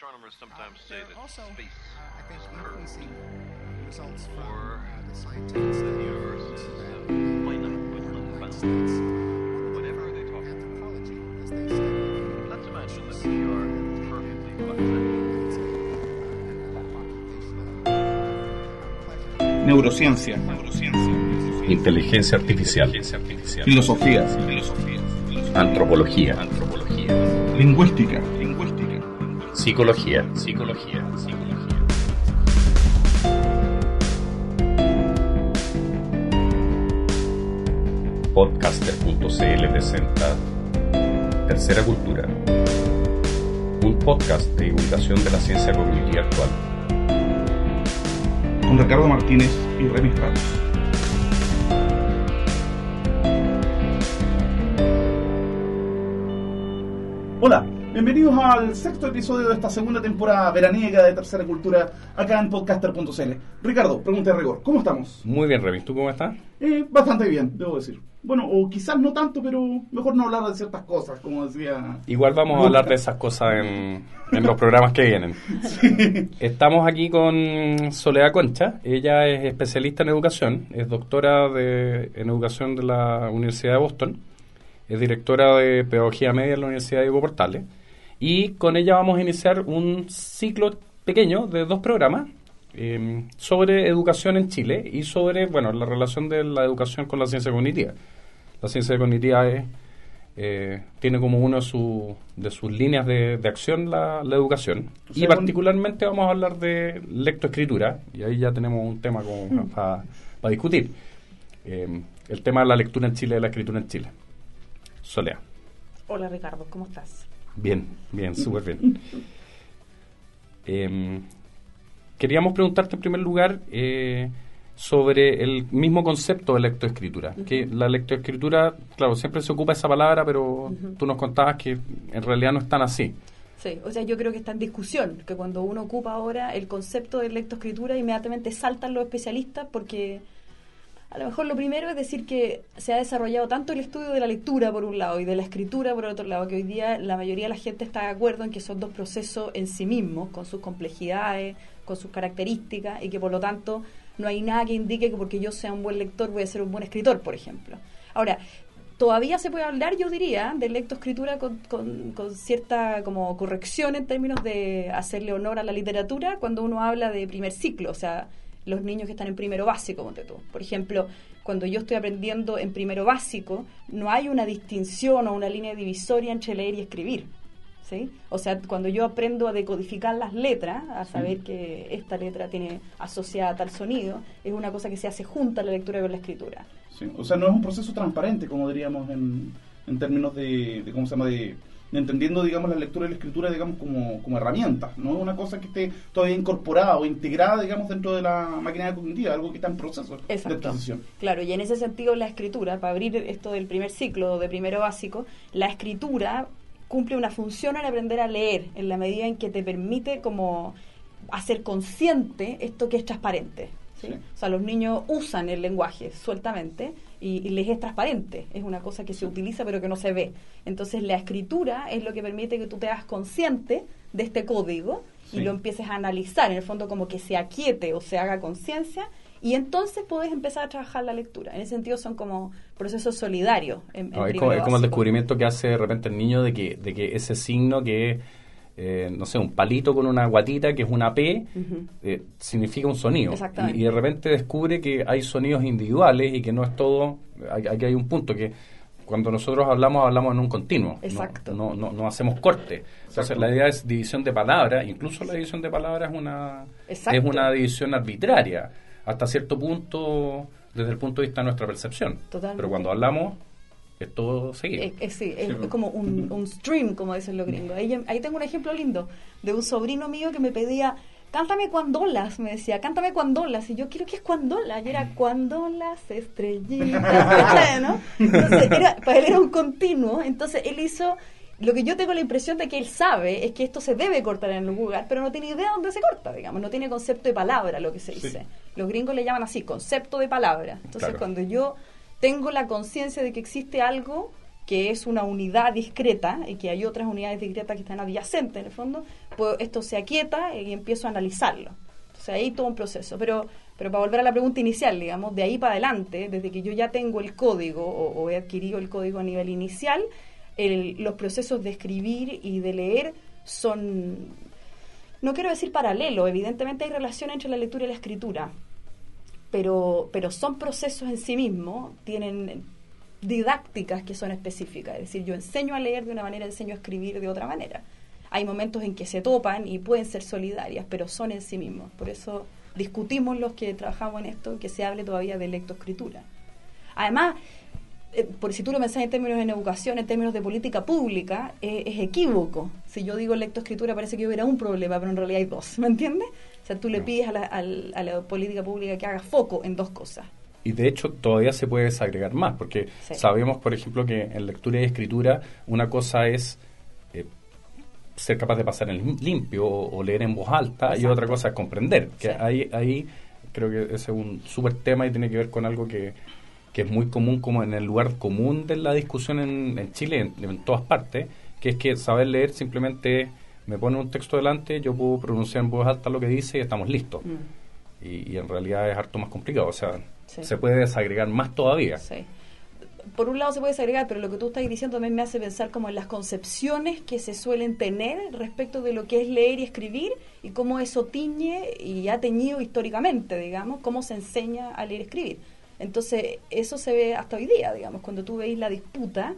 Astronomers sometimes say There are that also, space uh, I think, is increasing results from uh, the with United unbound. States, Whatever they talk about. anthropology, as they say, Let's imagine that we are perfectly flat. Neurociencia, Inteligencia artificial. filosofía, Antropología. lingüística, Psicología. Psicología. Podcaster.cl presenta Tercera Cultura. Un podcast de divulgación de la ciencia cognitiva actual. con Ricardo Martínez y Remy Ramos. Hola, bienvenidos al sexto episodio de esta segunda temporada veraniega de Tercera Cultura acá en podcaster.cl. Ricardo, pregunta de rigor, ¿cómo estamos? Muy bien, Remy. ¿Tú cómo estás? Eh, bastante bien, debo decir. Bueno, o quizás no tanto, pero mejor no hablar de ciertas cosas, como decía... Igual vamos a hablar de esas cosas en, en los programas que vienen. Estamos aquí con Soledad Concha. Ella es especialista en educación, es doctora de, en educación de la Universidad de Boston, es directora de pedagogía media en la Universidad de Diego Portales. Y con ella vamos a iniciar un ciclo pequeño de dos programas eh, sobre educación en Chile y sobre bueno la relación de la educación con la ciencia cognitiva. La ciencia cognitiva es, eh, tiene como una de, su- de sus líneas de, de acción la, la educación. O y particularmente vamos a hablar de lectoescritura, y ahí ya tenemos un tema para discutir. Eh, el tema de la lectura en Chile y la escritura en Chile. Solea. Hola Ricardo, ¿cómo estás? Bien, bien, súper bien. Em, queríamos preguntarte en primer lugar eh, sobre el mismo concepto de lectoescritura. Que la lectoescritura, claro, siempre se ocupa esa palabra, pero tú nos contabas que en realidad no es tan así. Sí, o sea, yo creo que está en discusión, que cuando uno ocupa ahora el concepto de lectoescritura, inmediatamente saltan los especialistas porque a lo mejor lo primero es decir que se ha desarrollado tanto el estudio de la lectura por un lado y de la escritura por otro lado, que hoy día la mayoría de la gente está de acuerdo en que son dos procesos en sí mismos, con sus complejidades, con sus características, y que por lo tanto no hay nada que indique que porque yo sea un buen lector voy a ser un buen escritor, por ejemplo. Ahora, todavía se puede hablar, yo diría, de lectoescritura con, con, con cierta como corrección en términos de hacerle honor a la literatura cuando uno habla de primer ciclo, o sea, los niños que están en primero básico, ponte tú. Por ejemplo, cuando yo estoy aprendiendo en primero básico, no hay una distinción o una línea divisoria entre leer y escribir. ¿Sí? O sea, cuando yo aprendo a decodificar las letras, a saber que esta letra tiene asociada tal sonido, es una cosa que se hace junta la lectura con la escritura. Sí, O sea, no es un proceso transparente, como diríamos en, en términos de, de, ¿cómo se llama?, de, de entendiendo, digamos, la lectura y la escritura, digamos, como, como herramientas, no una cosa que esté todavía incorporada o integrada, digamos, dentro de la máquina cognitiva, algo que está en proceso de Exacto. adquisición. Claro, y en ese sentido la escritura, para abrir esto del primer ciclo de primero básico, la escritura cumple una función al aprender a leer, en la medida en que te permite como hacer consciente esto que es transparente. ¿sí? Sí. O sea, los niños usan el lenguaje sueltamente y, y les es transparente, es una cosa que se utiliza pero que no se ve. Entonces la escritura es lo que permite que tú te hagas consciente de este código Sí. y lo empieces a analizar, en el fondo como que se aquiete o se haga conciencia y entonces puedes empezar a trabajar la lectura. En ese sentido son como procesos solidarios. En, en No, es, como, es como el descubrimiento que hace de repente el niño de que, de que ese signo que es, eh, no sé, un palito con una guatita que es una P, eh, significa un sonido. Y, y de repente descubre que hay sonidos individuales y que no es todo, hay- aquí hay un punto que cuando nosotros hablamos, hablamos en un continuo. no- Exacto. No, no, no hacemos corte. Entonces la idea es división de palabras, incluso la división de palabras es una, Exacto. es una división arbitraria, hasta cierto punto, desde el punto de vista de nuestra percepción. Totalmente. Pero cuando hablamos, todo seguido. Es, es- sí, es Sí, pues. como un, un stream, como dicen los gringos. Ahí, ahí tengo un ejemplo lindo de un sobrino mío que me pedía, cántame cuandolas, me decía, cántame cuandolas. Y yo, quiero que es cuandolas. Y era cuandolas, estrellitas, ¿cachai, ¿no? Entonces, era, para él era un continuo. Entonces, él hizo... Lo que yo tengo la impresión de que él sabe es que esto se debe cortar en algún lugar, pero no tiene idea dónde se corta, digamos. No tiene concepto de palabra, lo que se Sí. dice. Los gringos le llaman así, concepto de palabra. Entonces, Claro. cuando yo tengo la conciencia de que existe algo que es una unidad discreta y que hay otras unidades discretas que están adyacentes en el fondo, pues esto se aquieta y empiezo a analizarlo. Entonces ahí todo un proceso. Pero, pero para volver a la pregunta inicial, digamos, de ahí para adelante, desde que yo ya tengo el código o, o he adquirido el código a nivel inicial, el- los procesos de escribir y de leer son, no quiero decir paralelo, evidentemente hay relación entre la lectura y la escritura, pero, pero son procesos en sí mismos, tienen didácticas que son específicas, es decir, yo enseño a leer de una manera, enseño a escribir de otra manera. Hay momentos en que se topan y pueden ser solidarias, pero son en sí mismos. Por eso discutimos los que trabajamos en esto que se hable todavía de lectoescritura. Además, eh, por si tú lo pensás en términos de educación, en términos de política pública, eh, es equívoco. Si yo digo lectoescritura parece que hubiera un problema, pero en realidad hay dos, ¿me entiendes? Sea, tú le No. pides a la, a la política pública que haga foco en dos cosas. Y de hecho todavía se puede desagregar más, porque Sí. sabemos, por ejemplo, que en lectura y escritura una cosa es eh, ser capaz de pasar en lim- limpio o, o leer en voz alta y Exacto. otra cosa es comprender. Que Sí. ahí, ahí creo que ese es un súper tema y tiene que ver con algo que, que es muy común como en el lugar común de la discusión en, en Chile, en, en todas partes, que es que saber leer simplemente me pone un texto delante, yo puedo pronunciar en voz alta lo que dice y estamos listos. Mm. Y, y en realidad es harto más complicado, o sea, Sí. se puede desagregar más todavía. Sí. Por un lado se puede desagregar, pero lo que tú estás diciendo también me hace pensar como en las concepciones que se suelen tener respecto de lo que es leer y escribir y cómo eso tiñe y ha teñido históricamente, digamos, cómo se enseña a leer y escribir. Entonces, eso se ve hasta hoy día, digamos, cuando tú veis la disputa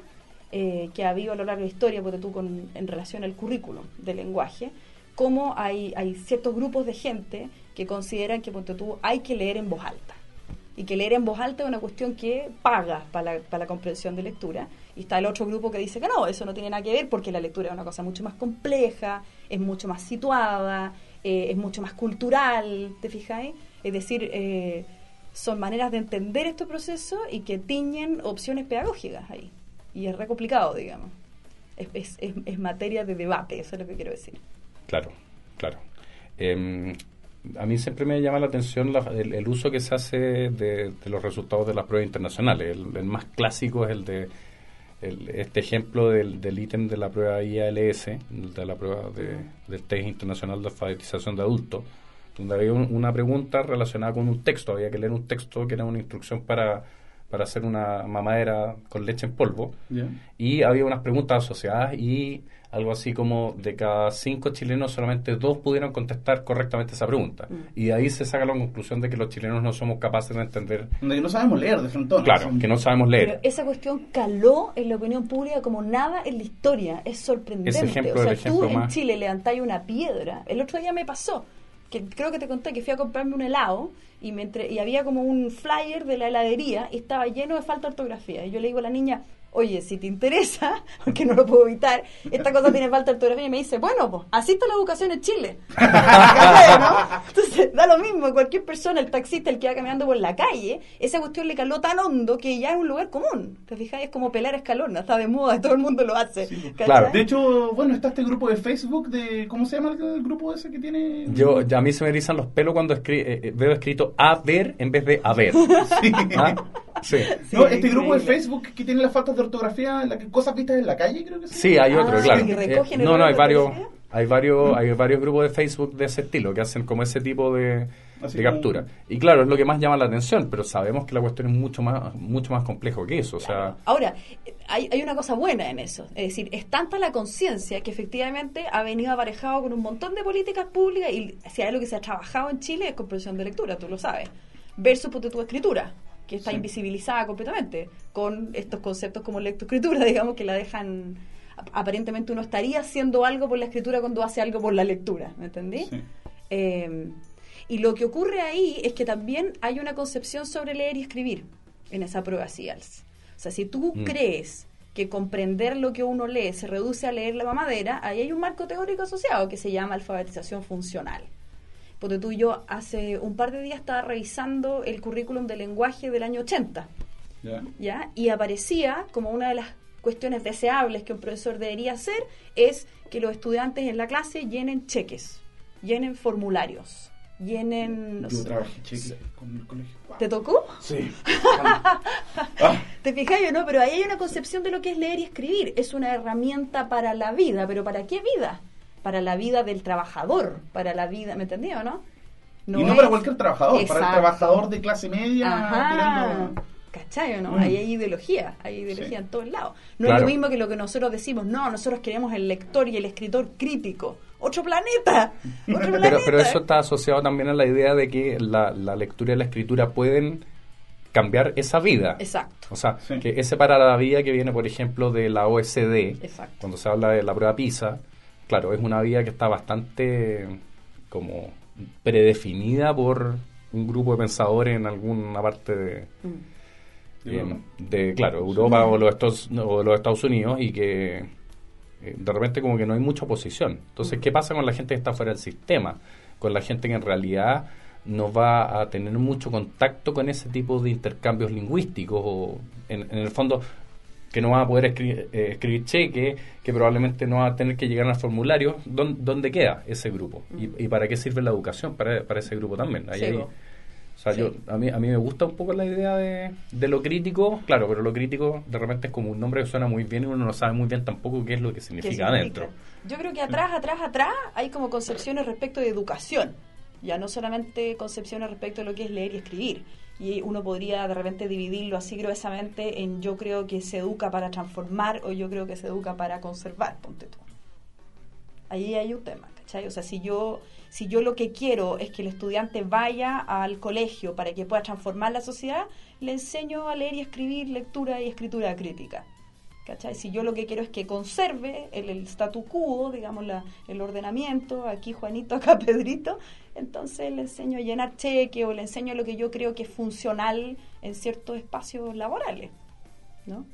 eh, que ha habido a lo largo de la historia, porque tú con, en relación al currículum del lenguaje, cómo hay, hay ciertos grupos de gente que consideran que ponte tú, hay que leer en voz alta y que leer en voz alta es una cuestión que paga para la, para la comprensión de lectura. Y está el otro grupo que dice que no, eso no tiene nada que ver porque la lectura es una cosa mucho más compleja, es mucho más situada, eh, es mucho más cultural, ¿te fijáis? Es decir, eh, son maneras de entender este proceso y que tiñen opciones pedagógicas ahí. Y es re complicado, digamos. Es, es, materia de debate, eso es lo que quiero decir. Claro, claro. Eh, a mí siempre me llama la atención el, uso que se hace de, los resultados de las pruebas internacionales. El, más clásico es el de el- este ejemplo del, del ítem de la prueba IALS, de la prueba de- del test internacional de alfabetización de adultos, donde había un- una pregunta relacionada con un texto. Había que leer un texto que era una instrucción para, para hacer una mamadera con leche en polvo ¿Ya? y había unas preguntas asociadas y algo así como de cada cinco chilenos solamente dos pudieron contestar correctamente esa pregunta. Mm. Y de ahí se saca la conclusión de que los chilenos no somos capaces de entender, Donde no sabemos leer de frente claro, que no sabemos Pero leer. esa cuestión caló en la opinión pública como nada en la historia. Es sorprendente. Ese ejemplo o sea, es el ejemplo tú en más- Chile levantáis una piedra. El otro día me pasó, que creo que te conté que fui a comprarme un helado y, me entre- y había como un flyer de la heladería y estaba lleno de falta de ortografía. Y yo le digo a la niña, oye, si te interesa, porque no lo puedo evitar, esta cosa tiene falta de ortografía. Y me dice, bueno, pues así está la educación en Chile. ¿no? Entonces, da lo mismo, cualquier persona, el taxista, el que va caminando por la calle, esa cuestión le caló tan hondo que ya es un lugar común. ¿Te fijas? Es como pelar escalona, está de moda, todo el mundo lo hace. claro. De hecho, bueno, está este grupo de Facebook de... ¿Cómo se llama el grupo ese que tiene? Yo, ya a mí se me erizan los pelos cuando escri- eh, eh, veo escrito a ver en vez de a ver. ¿Ah? Sí. Sí, no, este grupo de. Facebook que tiene las faltas de ortografía, la que- cosas vistas en la calle, creo que sí. Sí, hay otro, Ah, claro. ¿y recogen Eh, no, no, hay varios, hay varios, hay varios grupos de Facebook de ese estilo que hacen como ese tipo de, Así de como- captura. Y claro, es lo que más llama la atención, pero sabemos que la cuestión es mucho más, mucho más complejo que eso. O sea, Ahora, hay, hay una cosa buena en eso. Es decir, es tanta la conciencia que efectivamente ha venido aparejado con un montón de políticas públicas y si hay algo que se ha trabajado en Chile es comprensión de lectura, tú lo sabes. Versus ponte tu escritura, que está Sí. invisibilizada completamente con estos conceptos como lectoescritura, digamos, que la dejan... ap- Aparentemente uno estaría haciendo algo por la escritura cuando hace algo por la lectura, ¿me entendí? Sí. Eh, y lo que ocurre ahí es que también hay una concepción sobre leer y escribir en esa prueba CIALS. O sea, si tú Mm. crees que comprender lo que uno lee se reduce a leer la mamadera, ahí hay un marco teórico asociado que se llama alfabetización funcional. Porque tú y yo hace un par de días estaba revisando el currículum de lenguaje del año 80. Ya. ¿ya? Y aparecía como una de las cuestiones deseables que un profesor debería hacer es que los estudiantes en la clase llenen cheques, llenen formularios, llenen... no Yo sé, trabajé cheque con el colegio. ¿Te tocó? Sí. Ah, ¿Te fijas o no? Pero ahí hay una concepción de lo que es leer y escribir. Es una herramienta para la vida, pero ¿para qué vida? Para la vida del trabajador, para la vida, ¿me entendí o no? y no para es- cualquier trabajador, para el trabajador de clase media. Ajá. tirando- ¿Cachai no? Mm. Ahí hay ideología, hay ideología Sí. en todos lados. No Claro. es lo mismo que lo que nosotros decimos, no, nosotros queremos el lector y el escritor crítico. ¡Otro planeta! ¡Otro Pero, planeta! pero eso está asociado también a la idea de que la, la lectura y la escritura pueden cambiar esa vida. Exacto. O sea, Sí. que ese para la vida que viene, por ejemplo, de la OSD, Exacto. cuando se habla de la prueba PISA, claro, es una vía que está bastante como predefinida por un grupo de pensadores en alguna parte de, Mm. Eh, de, claro, Europa o los, Estados, o los Estados Unidos y que eh, de repente como que no hay mucha oposición. Entonces, ¿qué pasa con la gente que está fuera del sistema? Con la gente que en realidad no va a tener mucho contacto con ese tipo de intercambios lingüísticos o en, en el fondo que no va a poder escribir, eh, escribir cheque, que probablemente no va a tener que llegar al formulario. ¿Dónde, dónde queda ese grupo? ¿Y, y para qué sirve la educación para, para ese grupo también? Ahí Sí, o sea, Sí. yo, a, mí, a mí me gusta un poco la idea de, de lo crítico, claro, pero lo crítico de repente es como un nombre que suena muy bien y uno no sabe muy bien tampoco qué es lo que ¿Qué significa adentro. Yo creo que atrás, atrás, atrás hay como concepciones respecto de educación. Ya no solamente concepciones respecto de lo que es leer y escribir. Y uno podría de repente dividirlo así gruesamente en yo creo que se educa para transformar o yo creo que se educa para conservar, ponte tú. Ahí hay un tema, ¿cachai? O sea, si yo, si yo lo que quiero es que el estudiante vaya al colegio para que pueda transformar la sociedad, le enseño a leer y escribir lectura y escritura crítica. ¿Cachai? Si yo lo que quiero es que conserve el, el statu quo, digamos, la, el ordenamiento, aquí Juanito, acá Pedrito, entonces le enseño a llenar cheque o le enseño lo que yo creo que es funcional en ciertos espacios laborales, ¿no?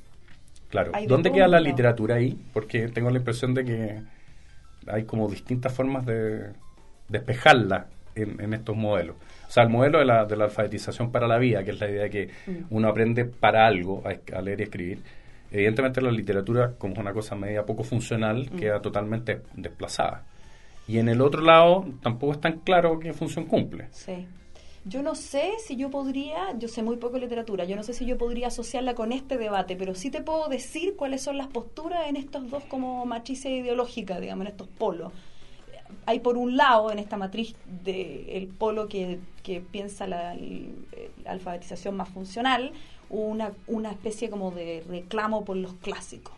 Claro. ¿Dónde queda la literatura ahí? Porque tengo la impresión de que hay como distintas formas de despejarla en, en estos modelos. O sea, el modelo de la, de la alfabetización para la vida, que es la idea de que Mm. uno aprende para algo a leer y escribir. Evidentemente la literatura, como es una cosa media poco funcional, Mm. queda totalmente desplazada. Y en el otro lado tampoco es tan claro qué función cumple. Sí. Yo no sé si yo podría, yo sé muy poco de literatura, yo no sé si yo podría asociarla con este debate, pero sí te puedo decir cuáles son las posturas en estos dos como matrices ideológicas, digamos, en estos polos. Hay por un lado en esta matriz de el polo que, que piensa la, la alfabetización más funcional, una, una especie como de reclamo por los clásicos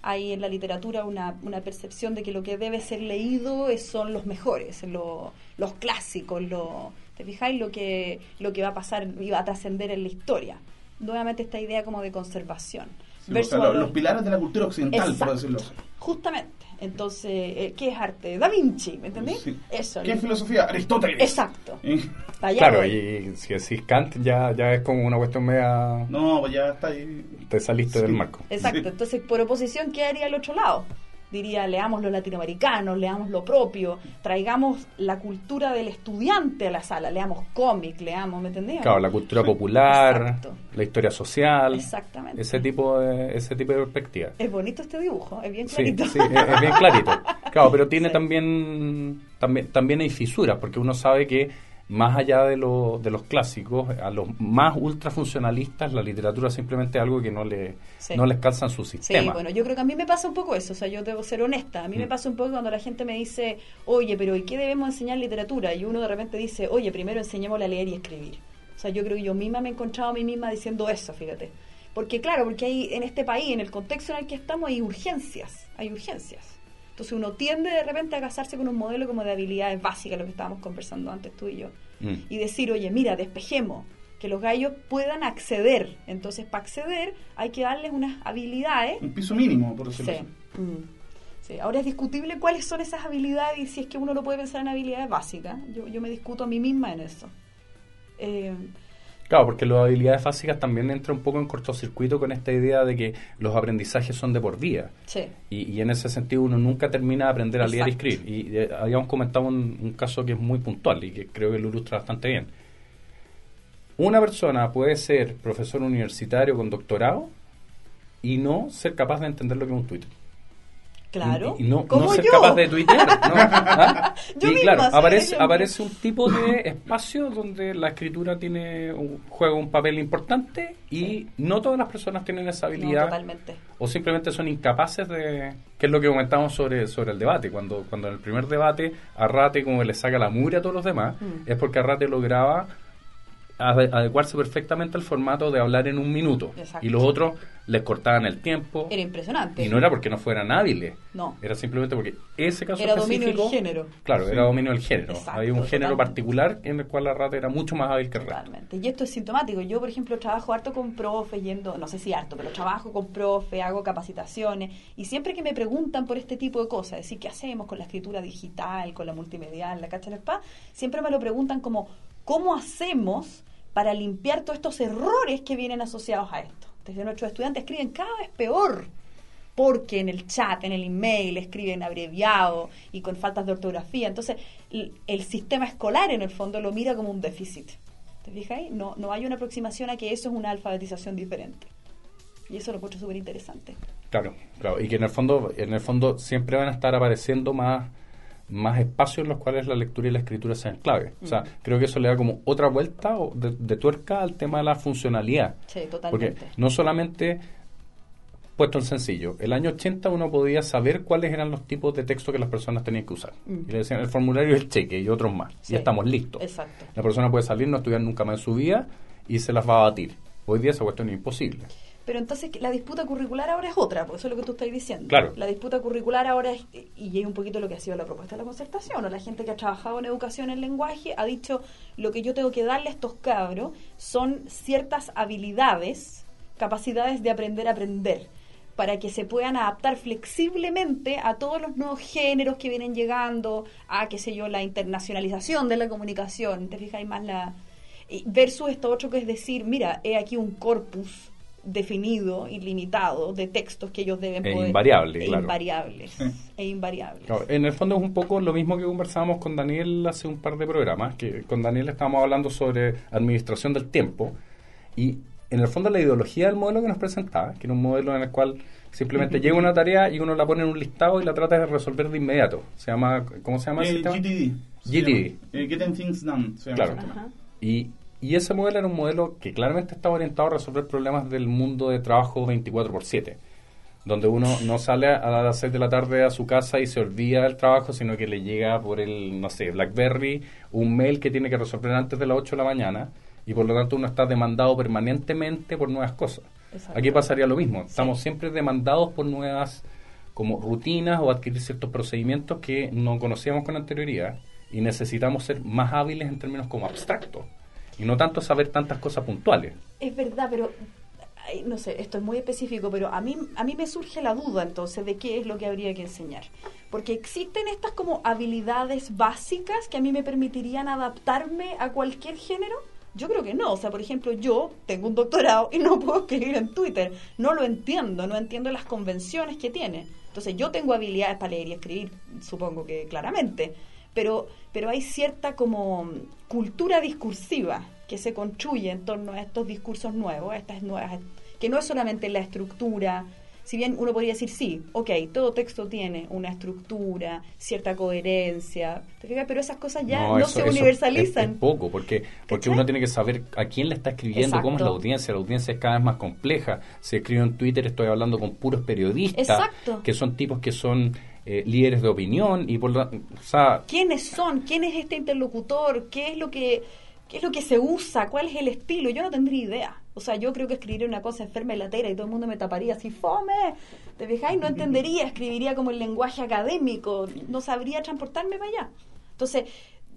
hay en la literatura una, una percepción de que lo que debe ser leído es- son los mejores, lo- los clásicos, lo, ¿te fijáis? Lo que, lo que va a pasar y va a trascender en la historia. Nuevamente esta idea como de conservación. Sí, o Versus sea, a los, lo- los pilares de la cultura occidental, por decirlo así. Justamente. Entonces, eh, ¿qué es arte? Da Vinci, ¿me entendés? Sí. Eso. ¿Qué lo- filosofía? Aristóteles. Exacto. ¿Eh? Claro, voy. y si decís Kant ya, ya es como una cuestión media... No, pues ya está ahí. Te saliste Sí. del marco. Exacto, Sí. entonces por oposición, ¿qué haría el otro lado? Diría, leamos los latinoamericanos, leamos lo propio, traigamos la cultura del estudiante a la sala, leamos cómic, leamos, ¿me entendés? Claro, la cultura popular, Exacto. la historia social, Exactamente. ese tipo de, ese tipo de perspectiva. Es bonito este dibujo, es bien Sí, clarito. sí, es, es bien clarito. Claro, pero tiene Sí. también, también también hay fisuras, porque uno sabe que más allá de, lo- de los clásicos, a los más ultrafuncionalistas, la literatura es simplemente algo que no, le, Sí. no les calza en su Sí, sistema. bueno, yo creo que a mí me pasa un poco eso, o sea, yo debo ser honesta. A mí me Mm. pasa un poco cuando la gente me dice, oye, pero ¿y qué debemos enseñar literatura? Y uno de repente dice, oye, primero enseñémosle a leer y escribir. O sea, yo creo que yo misma me he encontrado a mí misma diciendo eso, fíjate. Porque claro, porque hay en este país, en el contexto en el que estamos, hay urgencias, hay urgencias. Entonces uno tiende de repente a casarse con un modelo como de habilidades básicas, lo que estábamos conversando antes tú y yo Mm. y decir, oye, mira, despejemos, que los gallos puedan acceder. Entonces, para acceder hay que darles unas habilidades. Un piso mínimo, por Sí. decirlo así. Mm. Sí. Ahora es discutible cuáles son esas habilidades y si es que uno lo puede pensar en habilidades básicas. Yo, yo me discuto a mí misma en eso. Eh, Claro, porque las habilidades básicas también entra un poco en cortocircuito con esta idea de que los aprendizajes son de por vida. sí. Y, y en ese sentido uno nunca termina de aprender a leer y escribir. Y eh, habíamos comentado un, un caso que es muy puntual y que creo que lo ilustra bastante bien. Una persona puede ser profesor universitario con doctorado y no ser capaz de entender lo que es un Twitter. Claro. Y, no, Como no ser yo. capaz de tuitear. ¿no? ¿Ah? Yo y claro, aparece, aparece un tipo de espacio donde la escritura tiene un, juega un papel importante y no todas las personas tienen esa No, habilidad totalmente. o simplemente son incapaces de que es lo que comentamos sobre, sobre el debate cuando cuando en el primer debate Arrate como le saca la mugre a todos los demás Mm. es porque Arrate lograba ade- adecuarse perfectamente al formato de hablar en un minuto Exacto. y los otros les cortaban el tiempo Era impresionante. y no era porque no fueran hábiles No. era simplemente porque ese caso Era dominio del específico género. claro Sí. era dominio del género Exacto, había un género particular en el cual Arrate era mucho más hábil que el resto Totalmente. Y esto es sintomático. Yo, por ejemplo, trabajo harto con profe, yendo, no sé si harto, pero trabajo con profe, hago capacitaciones. Y siempre que me preguntan por este tipo de cosas, es decir, ¿qué hacemos con la escritura digital, con la multimedial, la cacha la spa? Siempre me lo preguntan como, ¿cómo hacemos para limpiar todos estos errores que vienen asociados a esto? Entonces, nuestros estudiantes escriben cada vez peor porque en el chat, en el email, escriben abreviado y con faltas de ortografía. Entonces, el, el sistema escolar en el fondo lo mira como un déficit. ¿Te fijas ahí? No, no hay una aproximación a que eso es una alfabetización diferente. Y eso lo encuentro súper interesante. Claro, claro, y que en el fondo, en el fondo siempre van a estar apareciendo más, más espacios en los cuales la lectura y la escritura sean clave. O sea, creo que eso le da como otra vuelta o de, de tuerca al tema de la funcionalidad. Sí, Porque totalmente. no solamente, puesto en sencillo, el año 80 uno podía saber cuáles eran los tipos de texto que las personas tenían que usar. Mm. Y le decían el formulario del cheque y otros más. Sí. Y estamos listos. Exacto. La persona puede salir, no estudiar nunca más en su vida y se las va a batir. Hoy día esa cuestión es imposible. Pero entonces la disputa curricular ahora es otra, porque eso es lo que tú estás diciendo. Claro. La disputa curricular ahora es, y es un poquito lo que ha sido la propuesta de la concertación, o la gente que ha trabajado en educación en lenguaje ha dicho, lo que yo tengo que darle a estos cabros son ciertas habilidades, capacidades de aprender a aprender, para que se puedan adaptar flexiblemente a todos los nuevos géneros que vienen llegando, a, qué sé yo, la internacionalización de la comunicación, te fijas, hay más la... Versus esto otro que es decir, mira, he aquí un corpus definido y limitado de textos que ellos deben E poder... invariable, e claro. invariables. E invariables. Claro, en el fondo es un poco lo mismo que conversábamos con Daniel hace un par de programas, que con Daniel estábamos hablando sobre administración del tiempo y en el fondo la ideología del modelo que nos presentaba, que era un modelo en el cual simplemente llega una tarea y uno la pone en un listado y la trata de resolver de inmediato. Se llama, ¿cómo se llama el sistema? GTD. se GTD. llama. Eh, Getting Things Done. se llama Claro. Y, y ese modelo era un modelo que claramente estaba orientado a resolver problemas del mundo de trabajo 24 por 7, donde uno no sale a las 6 de la tarde a su casa y se olvida del trabajo, sino que le llega por el, no sé, BlackBerry un mail que tiene que resolver antes de las 8 de la mañana y por lo tanto uno está demandado permanentemente por nuevas cosas. Exacto. Aquí pasaría lo mismo, Sí. estamos siempre demandados por nuevas como rutinas o adquirir ciertos procedimientos que no conocíamos con anterioridad y necesitamos ser más hábiles en términos como abstractos y no tanto saber tantas cosas puntuales. Es verdad, pero no sé, esto es muy específico, pero a mí a mí me surge la duda entonces de qué es lo que habría que enseñar. Porque existen estas como habilidades básicas que a mí me permitirían adaptarme a cualquier género. Yo creo que no, o sea, por ejemplo, yo tengo un doctorado y no puedo escribir en Twitter, no lo entiendo, no entiendo las convenciones que tiene. Entonces, yo tengo habilidades para leer y escribir, supongo que claramente, pero pero hay cierta como cultura discursiva que se construye en torno a estos discursos nuevos, estas nuevas, que no es solamente la estructura, si bien uno podría decir sí, ok, todo texto tiene una estructura, cierta coherencia, ¿te fijas? pero esas cosas ya no, eso- se eso universalizan. Es, es poco, porque, porque ¿Cachai? uno tiene que saber a quién le está escribiendo, cómo es la Exacto. audiencia. La audiencia es cada vez más compleja. Si escribo en Twitter, estoy hablando con puros periodistas, Exacto. que son tipos que son eh, líderes de opinión y por sea, ¿Quiénes son? ¿Quién es este interlocutor? ¿Qué es lo que qué es lo que se usa? ¿Cuál es el estilo? Yo no tendría idea. O sea, yo creo que escribiría una cosa enferma y latera y todo el mundo me taparía así, fome. ¿Te fijáis? No entendería, escribiría como el lenguaje académico, no sabría transportarme para allá. Entonces,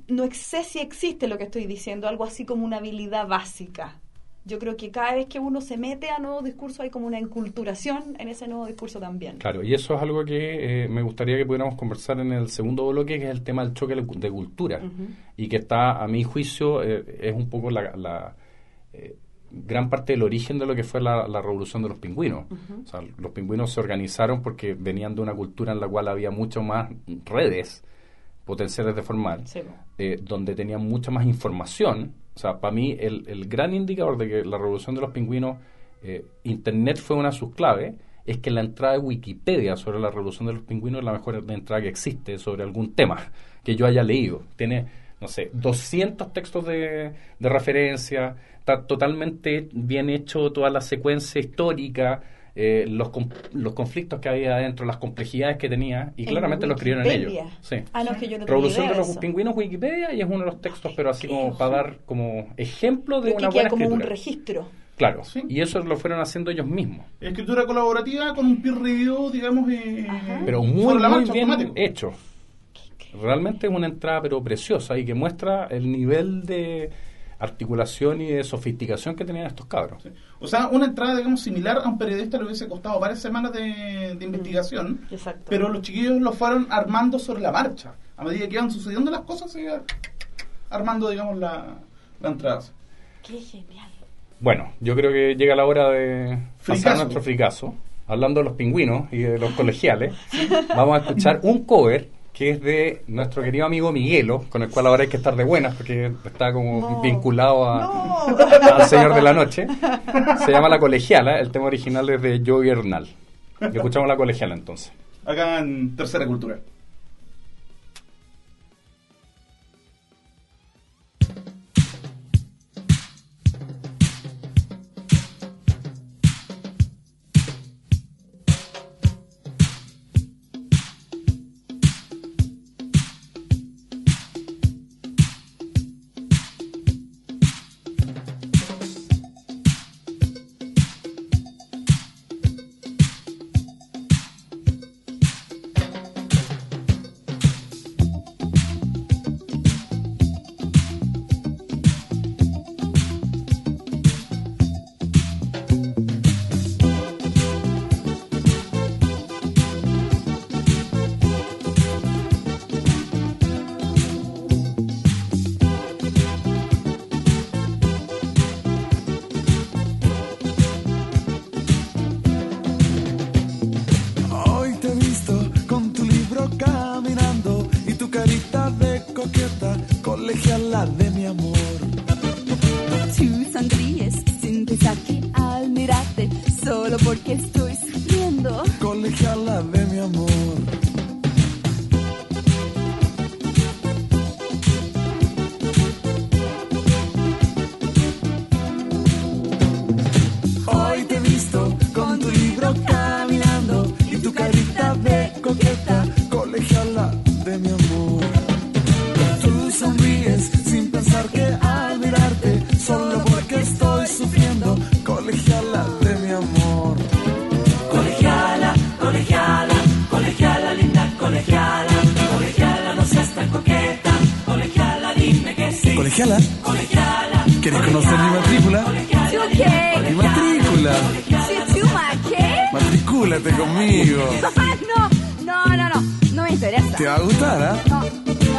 no sé si existe lo que estoy diciendo, algo así como una habilidad básica. Yo creo que cada vez que uno se mete a nuevo discurso hay como una enculturación en ese nuevo discurso también. Claro, y eso es algo que eh, me gustaría que pudiéramos conversar en el segundo bloque, que es el tema del choque de cultura, y que está, a mi juicio, eh, es un poco la, la, eh, gran parte del origen de lo que fue la, la revolución de los pingüinos. O sea, los pingüinos se organizaron porque venían de una cultura en la cual había mucho más redes potenciales de formar, Sí, eh, donde tenían mucha más información. O sea, para mí el, el gran indicador de que la revolución de los pingüinos, eh, Internet fue una de sus claves, es que la entrada de Wikipedia sobre la revolución de los pingüinos es la mejor entrada que existe sobre algún tema que yo haya leído. Tiene, no sé, 200 textos de, de referencia, está totalmente bien hecho toda la secuencia histórica, eh, los, los conflictos que había adentro, las complejidades que tenía, y En claramente lo escribieron ellos. Wikipedia. Sí. Ah, no, es que yo no Revolución de los eso. pingüinos Wikipedia y es uno de los textos, pero así como para dar como ejemplo de una buena como un escritura. registro. Claro, Sí. y eso lo fueron haciendo ellos mismos. Escritura colaborativa con un peer review, digamos, eh. Pero muy, la muy marcha, bien automático. hecho. Realmente es una entrada pero preciosa y que muestra el nivel de articulación y de sofisticación que tenían estos cabros. O sea, una entrada, digamos, similar a un periodista le hubiese costado varias semanas de, de investigación, Exacto. pero los chiquillos lo fueron armando sobre la marcha. A medida que iban sucediendo las cosas, se iba armando, digamos, la, la entrada. Qué genial. Bueno, yo creo que llega la hora de pasar Fricazo. nuestro fricazo. Hablando de los pingüinos y de los colegiales, vamos a escuchar un cover que es de nuestro querido amigo Miguelo, con el cual ahora hay que estar de buenas porque está como No. vinculado a, No. al Señor de la Noche. Se llama La Colegiala, el tema original es de Joey Hernal. Y escuchamos La Colegiala entonces. Acá en Tercera Cultura. Colegiala, colegiala. ¿Quieres conocer mi matrícula? Mi matrícula. Matricúlate conmigo. no, no, no, no, no me interesa. Te va a gustar, ¿ah? No, no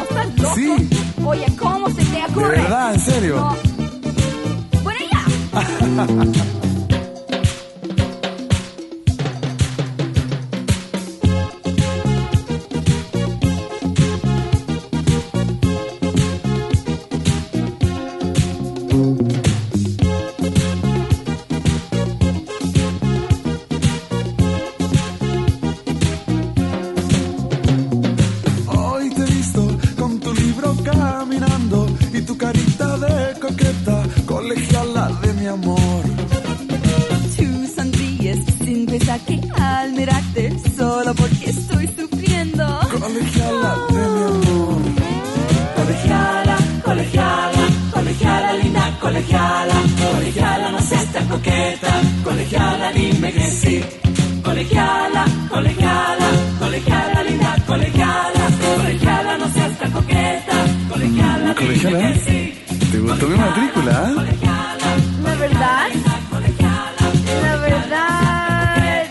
estás loco. Sí. Oye, ¿cómo se te De ocurre? verdad, en serio. No. Bueno, ya. Colegiala sí. ¿te gustó mi matrícula? ah? La verdad, la verdad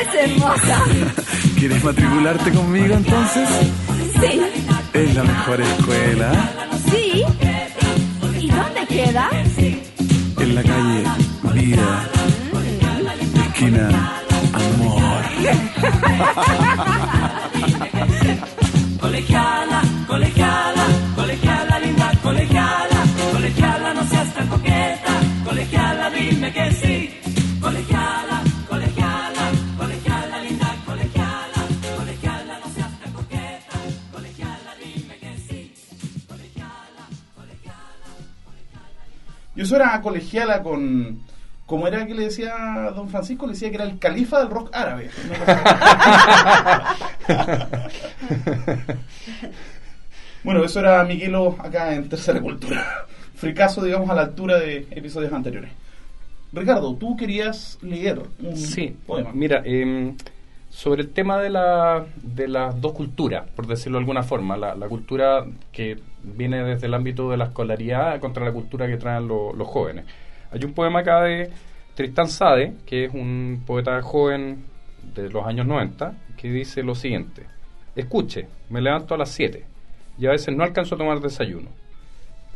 es hermosa. ¿Quieres matricularte conmigo entonces? Sí, Es la mejor escuela. sí. ¿Y dónde queda? En la calle Vida. Esquina Amor. Eso era colegiala con... Como era que le decía a don Francisco, le decía que era el califa del rock árabe. bueno, eso era Miguelo acá en Tercera Cultura. Fricazo, digamos, a la altura de episodios anteriores. Ricardo, tú querías leer un Sí, poema. mira, em, sobre el tema de, la, de las dos culturas, por decirlo de alguna forma, la, cultura que viene desde el ámbito de la escolaridad contra la cultura que traen lo- los jóvenes. Hay un poema acá de Tristan Sade, que es un poeta joven de los años 90, que dice lo siguiente, escuche, me levanto a las 7 y a veces no alcanzo a tomar desayuno.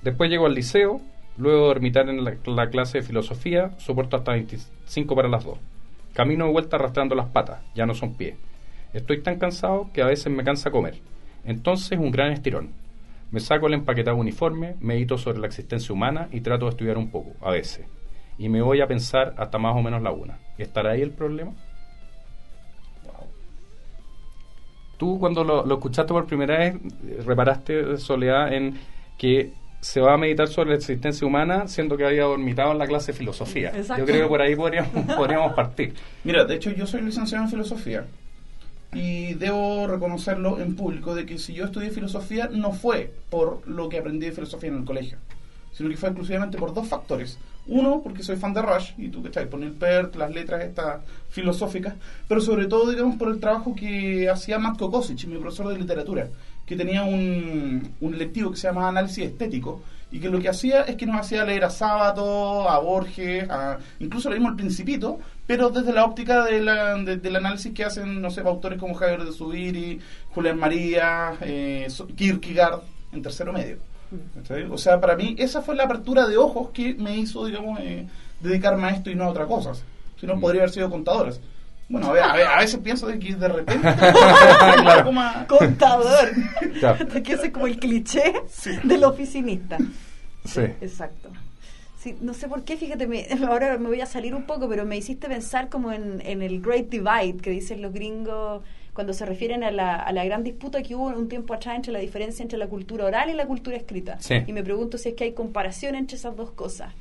Después llego al liceo, luego dormitar en la, la clase de filosofía, soporto hasta 25 para las 2. Camino de vuelta arrastrando las patas, ya no son pies. Estoy tan cansado que a veces me cansa comer. Entonces un gran estirón. Me saco el empaquetado uniforme, medito sobre la existencia humana y trato de estudiar un poco, a veces. Y me voy a pensar hasta más o menos la una. ¿Estará ahí el problema? Tú cuando lo, lo escuchaste por primera vez, reparaste, Soledad, en que se va a meditar sobre la existencia humana, siendo que había dormitado en la clase de filosofía. Exacto. Yo creo que por ahí podríamos, podríamos partir. Mira, de hecho yo soy licenciado en filosofía y debo reconocerlo en público de que si yo estudié filosofía no fue por lo que aprendí de filosofía en el colegio, sino que fue exclusivamente por dos factores. Uno, porque soy fan de Rush, y tú que estás por el PERT, las letras estas filosóficas, pero sobre todo, digamos, por el trabajo que hacía Matko Kosic, mi profesor de literatura, que tenía un, un lectivo que se llama Análisis Estético, y que lo que hacía es que nos hacía leer a Sábato, a Borges, a, incluso leímos El Principito, pero desde la óptica de la- de- del análisis que hacen, no sé, autores como Javier de Subiri, Julián María, eh, Kierkegaard, en tercero medio. ¿Cachai? O sea, para mí esa fue la apertura de ojos que me hizo, digamos, eh, dedicarme a esto y no a otra cosa. Si no, podría haber sido contadoras. Bueno, a, ver, a, ver, a veces pienso de que de repente... Contador. Claro. que ese es como el cliché del oficinista. Sí. Exacto. Sí, no sé por qué, fíjate, me- ahora me voy a salir un poco, pero me hiciste pensar como en, en el Great Divide que dicen los gringos cuando se refieren a la, a la gran disputa que hubo un tiempo atrás entre la diferencia entre la cultura oral y la cultura escrita. Sí. Y me pregunto si es que hay comparación entre esas dos cosas,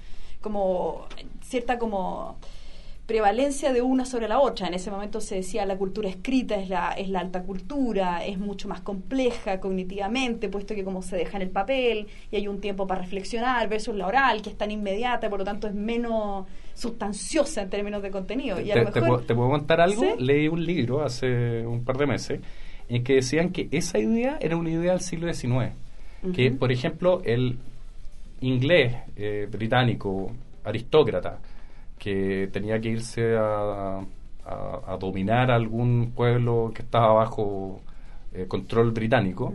como cierta como prevalencia de una sobre la otra. En ese momento se decía la cultura escrita es la, es la alta cultura, es mucho más compleja cognitivamente, puesto que como se deja en el papel y hay un tiempo para reflexionar, versus la oral, que es tan inmediata, por lo tanto es menos sustanciosa en términos de contenido. Y a te, lo te mejor- puedo, te puedo contar algo? ¿Sí? Leí un libro hace un par de meses en que decían que esa idea era una idea del siglo XIX. Que, por ejemplo, el inglés eh, británico, aristócrata, que tenía que irse a, a- a dominar algún pueblo que estaba bajo eh, control británico,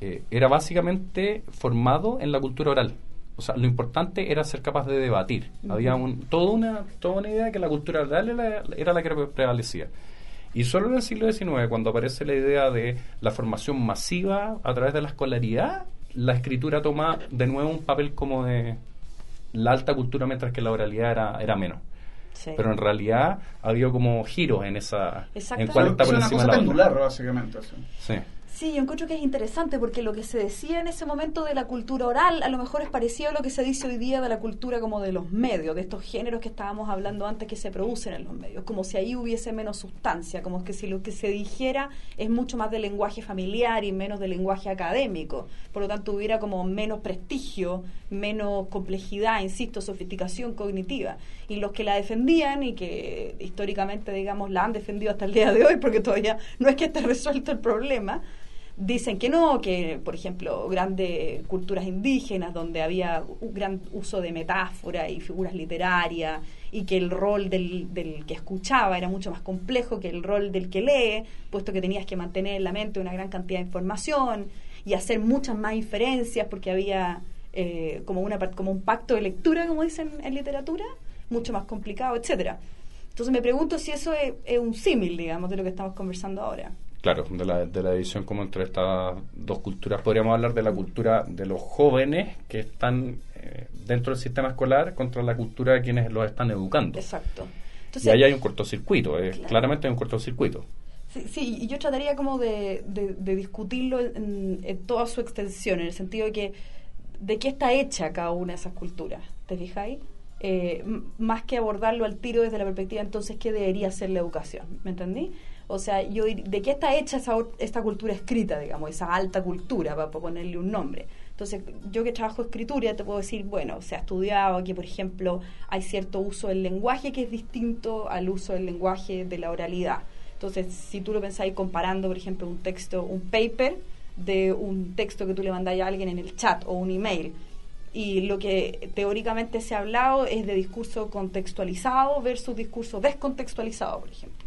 eh, era básicamente formado en la cultura oral. O sea, lo importante era ser capaz de debatir. Había un, toda, una, toda una idea de que la cultura oral era, era la que prevalecía. Y solo en el siglo XIX, cuando aparece la idea de la formación masiva a través de la escolaridad, la escritura toma de nuevo un papel como de la alta cultura, mientras que la oralidad era, era menos. Sí. Pero en realidad había como giros en esa... En cuál está es por una encima cosa de la otra. pendular, básicamente. así. Sí. Sí, yo encuentro que es interesante porque lo que se decía en ese momento de la cultura oral a lo mejor es parecido a lo que se dice hoy día de la cultura como de los medios, de estos géneros que estábamos hablando antes que se producen en los medios, como si ahí hubiese menos sustancia, como que si lo que se dijera es mucho más de lenguaje familiar y menos de lenguaje académico, por lo tanto hubiera como menos prestigio, menos complejidad, insisto, sofisticación cognitiva. Y los que la defendían y que históricamente, digamos, la han defendido hasta el día de hoy, porque todavía no es que esté resuelto el problema, dicen que no, que por ejemplo grandes culturas indígenas donde había un gran uso de metáfora y figuras literarias y que el rol del, del que escuchaba era mucho más complejo que el rol del que lee, puesto que tenías que mantener en la mente una gran cantidad de información y hacer muchas más inferencias porque había eh, como, una, como un pacto de lectura, como dicen en literatura, mucho más complicado, etcétera. Entonces me pregunto si eso es, es un símil, digamos, de lo que estamos conversando ahora. Claro, de la, de la división como entre estas dos culturas. Podríamos hablar de la cultura de los jóvenes que están eh, dentro del sistema escolar contra la cultura de quienes los están educando. Exacto. y Entonces, ahí hay un cortocircuito, eh, Claro. claramente hay un cortocircuito. Sí, sí, y yo trataría como de, de- de discutirlo en, en toda su extensión, en el sentido de que de qué está hecha cada una de esas culturas, ¿te fijáis? Eh, más que abordarlo al tiro desde la perspectiva, entonces, ¿qué debería ser la educación? ¿Me entendí? O sea, yo ¿de qué está hecha esa, esta cultura escrita, digamos, esa alta cultura, para ponerle un nombre? Entonces, yo que trabajo escritura, te puedo decir, bueno, se ha estudiado que, por ejemplo, hay cierto uso del lenguaje que es distinto al uso del lenguaje de la oralidad. Entonces, si tú lo pensáis comparando, por ejemplo, un texto, un paper, de un texto que tú le mandáis a alguien en el chat o un email, y lo que teóricamente se ha hablado es de discurso contextualizado versus discurso descontextualizado, por ejemplo.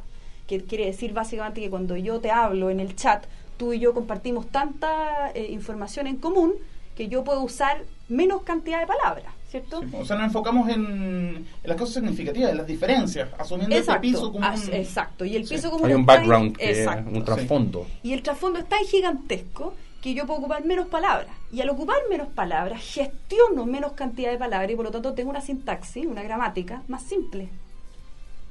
Que quiere decir básicamente que cuando yo te hablo en el chat, tú y yo compartimos tanta eh, información en común que yo puedo usar menos cantidad de palabras, ¿cierto? Sí, o sea, nos enfocamos en, en las cosas significativas, en las diferencias, asumiendo ese Exacto, piso como as- exacto. Y el Sí. piso como Hay un background, que es un trasfondo. Y el trasfondo es tan gigantesco que yo puedo ocupar menos palabras. Y al ocupar menos palabras, gestiono menos cantidad de palabras y por lo tanto tengo una sintaxis, una gramática más simple.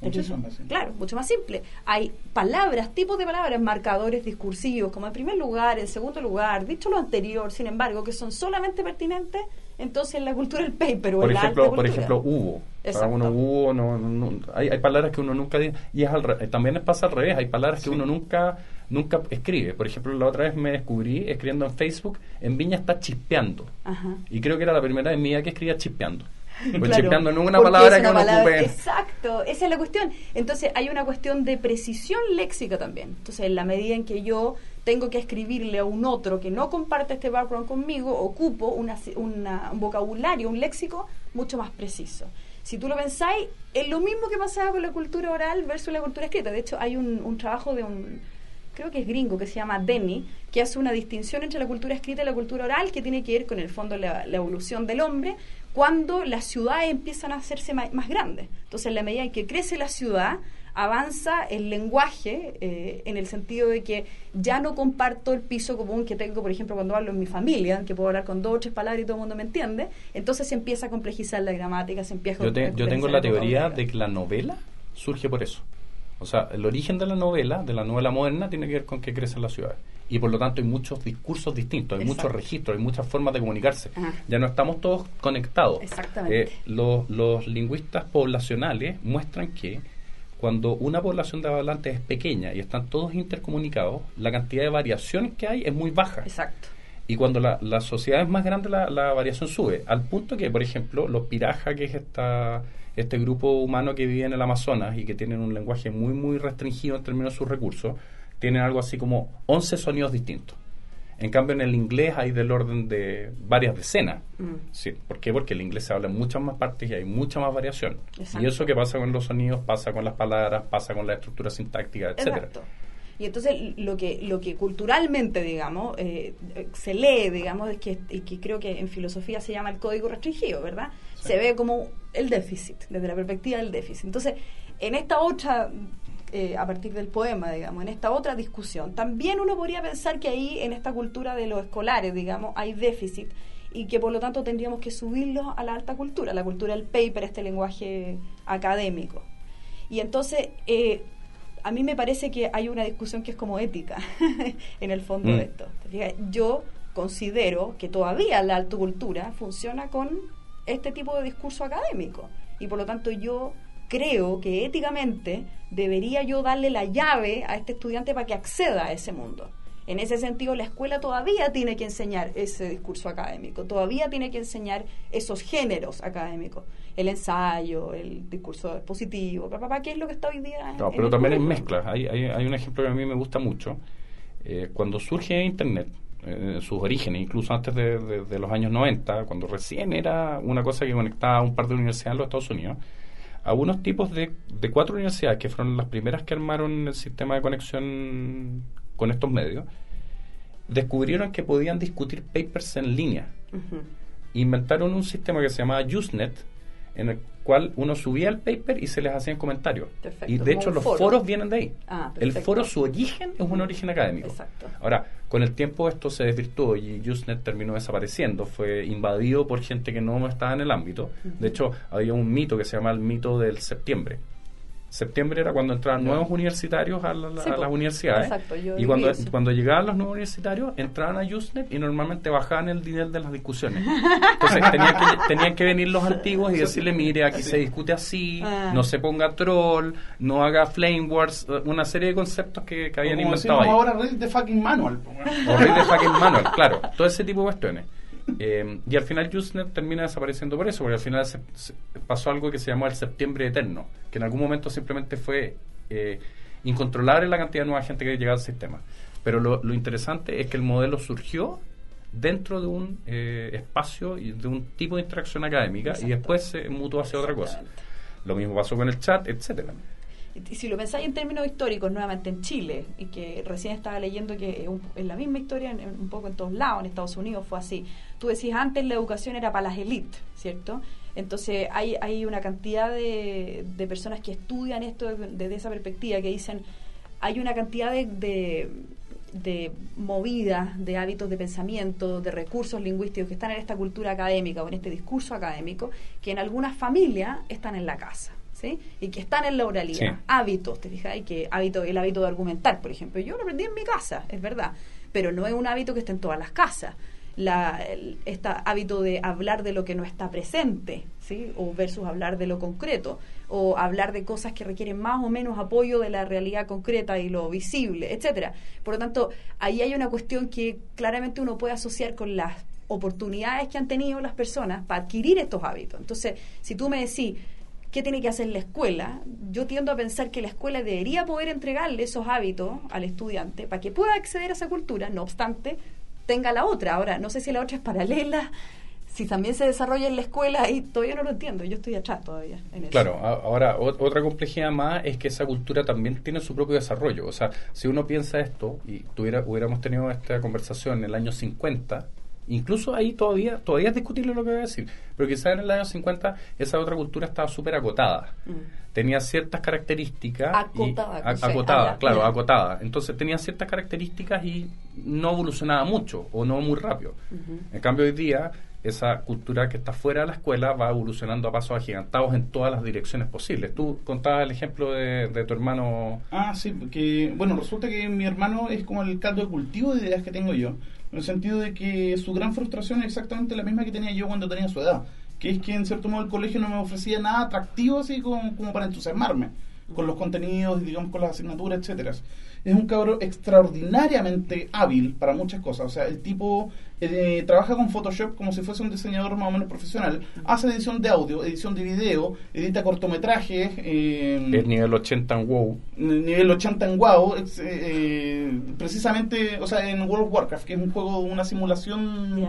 Más simple. Claro, mucho más simple. Hay palabras, tipos de palabras, marcadores discursivos, como en primer lugar, en segundo lugar, dicho lo anterior, sin embargo, que son solamente pertinentes entonces en la cultura del paper o Por en la alta ejemplo, por cultura. ejemplo, hubo. Exacto. uno hubo, no, no- no- hay, hay palabras que uno nunca dice. Y es al re- eh, también pasa al revés. Hay palabras que uno nunca nunca escribe. Por ejemplo, la otra vez me descubrí escribiendo en Facebook, en Viña está chispeando. Ajá. Y creo que era la primera vez en mi vida que escribía chispeando. Pues Claro, no una palabra es que una uno palabra- ocupe. Exacto, esa es la cuestión. Entonces hay una cuestión de precisión léxica también. Entonces en la medida en que yo tengo que escribirle a un otro que no comparte este background conmigo, ocupo una, una- un vocabulario, un léxico mucho más preciso. Si tú lo pensáis, es lo mismo que pasaba con la cultura oral versus la cultura escrita. De hecho, hay un, un trabajo de un, creo que es gringo, que se llama Denny, que hace una distinción entre la cultura escrita y la cultura oral, que tiene que ver con el fondo la, la evolución del hombre, cuando las ciudades empiezan a hacerse ma- más, grandes. Entonces, en la medida en que crece la ciudad, avanza el lenguaje eh, en el sentido de que ya no comparto el piso común que tengo, por ejemplo, cuando hablo en mi familia, que puedo hablar con dos o tres palabras y todo el mundo me entiende. Entonces se empieza a complejizar la gramática, se empieza Yo, a te- yo tengo el la teoría de que la novela surge por eso. O sea, el origen de la novela, de la novela moderna, tiene que ver con que crecen las ciudades. Y por lo tanto hay muchos discursos distintos, hay muchos registros, hay muchas formas de comunicarse. Ajá. Ya no estamos todos conectados. Exactamente. Eh, los, los lingüistas poblacionales muestran que cuando una población de hablantes es pequeña y están todos intercomunicados, la cantidad de variaciones que hay es muy baja. Exacto. Y cuando la, la sociedad es más grande, la, la variación sube. Al punto que, por ejemplo, los piraja, que es esta, este grupo humano que vive en el Amazonas y que tienen un lenguaje muy, muy restringido en términos de sus recursos, tienen algo así como 11 sonidos distintos. En cambio, en el inglés hay del orden de varias decenas. Mm. Sí, ¿Por qué? Porque el inglés se habla en muchas más partes y hay mucha más variación. Exacto. Y eso que pasa con los sonidos, pasa con las palabras, pasa con la estructura sintáctica, etcétera. Y entonces lo que lo que culturalmente, digamos, eh, se lee, digamos, es que, y que creo que en filosofía se llama el código restringido, ¿verdad? Se ve como el déficit, desde la perspectiva del déficit. Entonces, en esta otra, eh, a partir del poema, digamos, en esta otra discusión, también uno podría pensar que ahí, en esta cultura de los escolares, digamos, hay déficit y que por lo tanto tendríamos que subirlos a la alta cultura, la cultura del paper, este lenguaje académico. Y entonces, eh, a mí me parece que hay una discusión que es como ética en el fondo Mm. de esto. Yo considero que todavía la alta cultura funciona con este tipo de discurso académico. Y por lo tanto yo creo que éticamente debería yo darle la llave a este estudiante para que acceda a ese mundo. En ese sentido, la escuela todavía tiene que enseñar ese discurso académico, todavía tiene que enseñar esos géneros académicos, el ensayo, el discurso positivo, papá, ¿qué es lo que está hoy día? en- No, pero también hay mezclas. Hay, hay, hay un ejemplo que a mí me gusta mucho. Eh, cuando surge Internet, eh, sus orígenes, incluso antes de, de- de los años 90, cuando recién era una cosa que conectaba a un par de universidades en los Estados Unidos, a unos tipos de, de cuatro universidades que fueron las primeras que armaron el sistema de conexión con estos medios, descubrieron que podían discutir papers en línea. Inventaron un sistema que se llamaba Usenet, en el cual uno subía el paper y se les hacían comentarios. Perfecto, y de hecho los foro. foros vienen de ahí. Ah, el foro, su origen es un origen académico. Exacto. Ahora, con el tiempo esto se desvirtuó y Usenet terminó desapareciendo, fue invadido por gente que no estaba en el ámbito. De hecho, había un mito que se llama el mito del septiembre, Septiembre era cuando entraban nuevos universitarios a, la- Sí, a las universidades. Exacto, yo y cuando, eso. cuando llegaban los nuevos universitarios, entraban a Usenet y normalmente bajaban el nivel de las discusiones. Entonces tenían que, tenían que venir los antiguos y decirle, mire, aquí se discute así, Ah. no se ponga troll, no haga flame wars, eh, una serie de conceptos que, que habían Como inventado ahí. ahora, read the fucking manual. O Rey de fucking manual, claro. Todo ese tipo de cuestiones. Eh, y al final Usenet termina desapareciendo por eso, porque al final se- se- pasó algo que se llamó el septiembre eterno, que en algún momento simplemente fue eh, incontrolable la cantidad de nueva gente que llegaba al sistema. Pero lo, lo interesante es que el modelo surgió dentro de un eh, espacio y de un tipo de interacción académica y después se mutó hacia otra cosa. Lo mismo pasó con el chat, etcétera. Y si lo pensáis en términos históricos, nuevamente en Chile, y que recién estaba leyendo que es la misma historia en- un poco en todos lados, en Estados Unidos fue así. Tú decís, antes la educación era para las élites, ¿cierto? Entonces hay, hay una cantidad de, de personas que estudian esto desde, esa perspectiva, que dicen, hay una cantidad de, de movidas, de hábitos de pensamiento, de recursos lingüísticos que están en esta cultura académica o en este discurso académico, que en algunas familias están en la casa. ¿Sí? Y que están en la oralidad. Sí. Hábitos, ¿te fijas? Que hábito, el hábito de argumentar, por ejemplo. Yo lo aprendí en mi casa, es verdad. Pero no es un hábito que esté en todas las casas. La, el, este hábito de hablar de lo que no está presente, ¿sí? O versus hablar de lo concreto. O hablar de cosas que requieren más o menos apoyo de la realidad concreta y lo visible, etcétera. Por lo tanto, ahí hay una cuestión que claramente uno puede asociar con las oportunidades que han tenido las personas para adquirir estos hábitos. Entonces, si tú me decís, ¿qué tiene que hacer la escuela? Yo tiendo a pensar que la escuela debería poder entregarle esos hábitos al estudiante para que pueda acceder a esa cultura, no obstante, tenga la otra. Ahora, no sé si la otra es paralela, si también se desarrolla en la escuela, ahí todavía no lo entiendo, yo estoy atrás todavía en eso. Claro, ahora ot- otra complejidad más es que esa cultura también tiene su propio desarrollo. O sea, si uno piensa esto y tuviera, hubiéramos tenido esta conversación en el año 50, incluso ahí todavía todavía es discutible lo que voy a decir, pero quizás en el año 50 esa otra cultura estaba súper acotada. Mm. Tenía ciertas características. y- Acotada, a- acotada, claro, acotada. Entonces tenía ciertas características y no evolucionaba mucho o no muy rápido. En cambio, hoy día, esa cultura que está fuera de la escuela va evolucionando a pasos agigantados en todas las direcciones posibles. Tú contabas el ejemplo de, de tu hermano. Ah, sí, porque, bueno, resulta que mi hermano es como el caldo de cultivo de ideas que tengo yo, en el sentido de que su gran frustración es exactamente la misma que tenía yo cuando tenía su edad, que es que en cierto modo el colegio no me ofrecía nada atractivo así como, para entusiasmarme con los contenidos, digamos, con las asignaturas, etcétera. Es un cabro extraordinariamente hábil para muchas cosas. O sea, el tipo eh, trabaja con Photoshop como si fuese un diseñador más o menos profesional. Hace edición de audio, edición de video, edita cortometrajes. eh, El nivel 80 en WoW. nivel 80 en WoW, eh, eh, precisamente, o sea, en World of Warcraft, que es un juego, una simulación.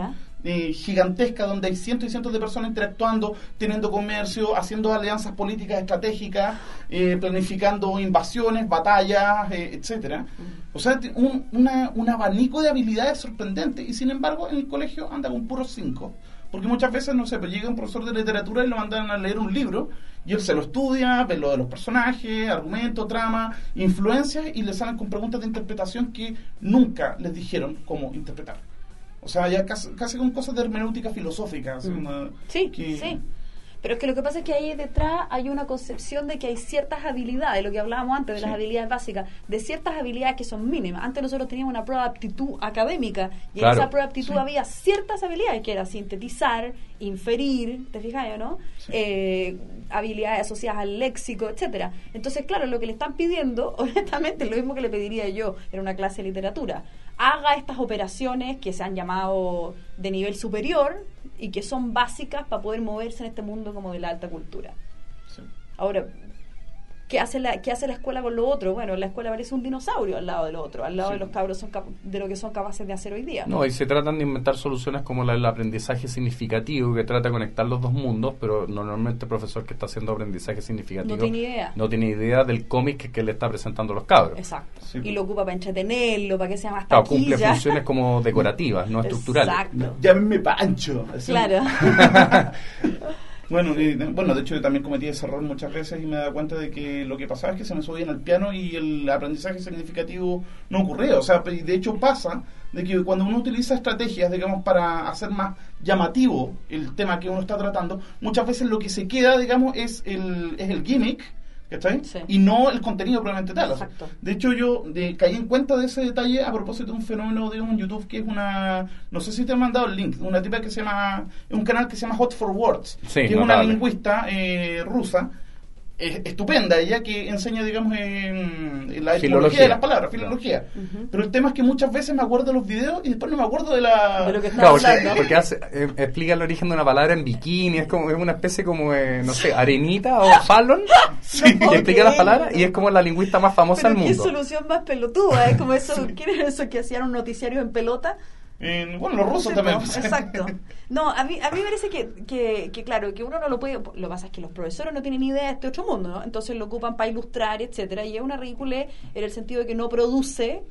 Eh, gigantesca donde hay cientos y cientos de personas interactuando, teniendo comercio, haciendo alianzas políticas estratégicas, eh, planificando invasiones, batallas, eh, etcétera. O sea, un, una- un abanico de habilidades sorprendente y sin embargo en el colegio anda con puros cinco. Porque muchas veces, no sé, pues llega un profesor de literatura y lo mandan a leer un libro y él se lo estudia, ve lo de los personajes, argumento, trama, influencias y le salen con preguntas de interpretación que nunca les dijeron cómo interpretar. O sea, ya casi, casi con cosas de hermenéutica filosófica. así Mm. Sí, que- sí. Pero es que lo que pasa es que ahí detrás hay una concepción de que hay ciertas habilidades, lo que hablábamos antes de las habilidades básicas, de ciertas habilidades que son mínimas. Antes nosotros teníamos una prueba de aptitud académica y Claro. en esa prueba de aptitud Sí. había ciertas habilidades que era sintetizar, inferir, ¿te fijas o no? Sí. Eh, habilidades asociadas al léxico, etcétera. Entonces, claro, lo que le están pidiendo, honestamente, es lo mismo que le pediría yo en una clase de literatura. Haga estas operaciones que se han llamado de nivel superior y que son básicas para poder moverse en este mundo como de la alta cultura. sí. Ahora, ¿qué hace la, qué hace la escuela con lo otro? Bueno, la escuela parece un dinosaurio al lado del otro, al lado Sí. de los cabros son de lo que son capaces de hacer hoy día. No, y se tratan de inventar soluciones como la del aprendizaje significativo, que trata de conectar los dos mundos, pero normalmente el profesor que está haciendo aprendizaje significativo No tiene idea. no tiene idea del cómic que, que le está presentando a los cabros. Exacto. Sí. Y lo ocupa para entretenerlo, para que sea más Claro, cumple funciones como decorativas, no estructurales. Exacto. Llámenme Pancho. así. Claro. Bueno, y bueno, de hecho yo también cometí ese error muchas veces y me da cuenta de que lo que pasaba es que se me subían al piano y el aprendizaje significativo no ocurría. O sea, de hecho pasa de que cuando uno utiliza estrategias, digamos, para hacer más llamativo el tema que uno está tratando, muchas veces lo que se queda, digamos, es el, es el gimmick ¿Cachai? Sí. Y no el contenido probablemente tal. Exacto. de hecho, yo de- caí en cuenta de ese detalle a propósito de un fenómeno de un YouTube que es una. No sé si te han mandado el link. Una tipa que se llama. Un canal que se llama Hot for Words. Sí, que es una lingüista eh, rusa. Eh, estupenda, ella que enseña, digamos, en, en la etimología Filología. de las palabras, filología. Pero el tema es que muchas veces me acuerdo de los videos y después no me acuerdo de la. De lo que está Claro, porque, hablando. porque hace- eh, explica el origen de una palabra en bikini, es como es una especie como, de, no sé, arenita o fallon, Sí. y explica las palabras y es como la lingüista más famosa Pero del qué mundo. solución más pelotuda, es como eso, ¿quién era eso que hacían un noticiario en pelota? En- bueno, los rusos Sí, también. po, Exacto. No, a mí, a mí me parece que, que, que, claro, que uno no lo puede... Lo que pasa es que los profesores no tienen idea de este otro mundo, ¿no? Entonces lo ocupan para ilustrar, etcétera Y es una ridícula en el sentido de que no produce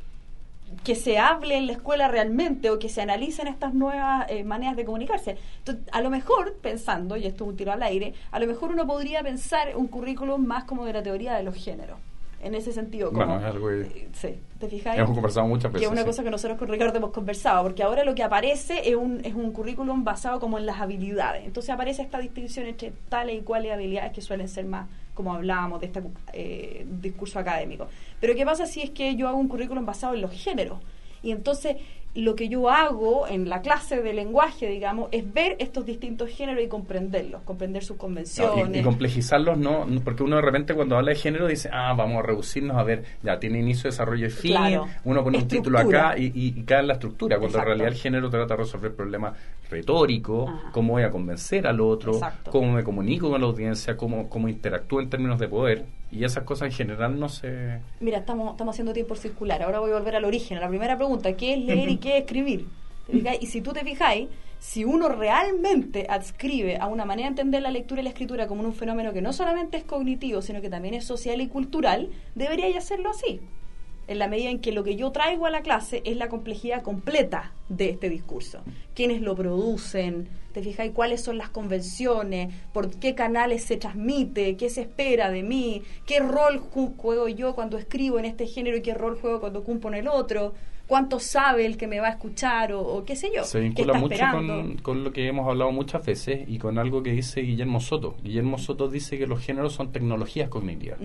que se hable en la escuela realmente o que se analicen estas nuevas eh, maneras de comunicarse. Entonces, a lo mejor, pensando, y esto es un tiro al aire, a lo mejor uno podría pensar un currículum más como de la teoría de los géneros. En ese sentido, como... Bueno, es algo que- eh, Sí, ¿te fijáis? Hemos conversado muchas Que veces. es una sí. cosa que nosotros con Ricardo hemos conversado, porque ahora lo que aparece es un, es un currículum basado como en las habilidades. Entonces aparece esta distinción entre tales y cuales habilidades que suelen ser más, como hablábamos, de este eh, discurso académico. Pero ¿qué pasa si es que yo hago un currículum basado en los géneros? Y entonces lo que yo hago en la clase de lenguaje, digamos, es ver estos distintos géneros y comprenderlos, comprender sus No, convenciones. y, y complejizarlos no, porque uno de repente cuando habla de género dice, ah, vamos a reducirnos a ver, ya tiene inicio, desarrollo y fin, Claro. uno pone un título acá y, y, y cae en la estructura, cuando Exacto. en realidad el género trata de resolver problemas retóricos, Ajá. cómo voy a convencer al otro, Exacto. cómo me comunico con la audiencia, cómo, cómo interactúo en términos de poder, y esas cosas en general no se... Mira, estamos, estamos haciendo tiempo circular. Ahora voy a volver al origen, a la primera pregunta, ¿qué es leer y qué es escribir? Y si tú te fijáis, si uno realmente adscribe a una manera de entender la lectura y la escritura como un fenómeno que no solamente es cognitivo, sino que también es social y cultural, debería ya hacerlo así. En la medida en que lo que yo traigo a la clase es la complejidad completa de este discurso. ¿Quiénes lo producen? ¿Te fijáis cuáles son las convenciones? ¿Por qué canales se transmite? ¿Qué se espera de mí? ¿Qué rol ju- juego yo cuando escribo en este género y qué rol juego cuando cumplo en el otro? ¿Cuánto sabe el que me va a escuchar o, o qué sé yo? Se ¿Qué vincula mucho con, con lo que hemos hablado muchas veces y con algo que dice Guillermo Soto. Guillermo Soto dice que los géneros son tecnologías cognitivas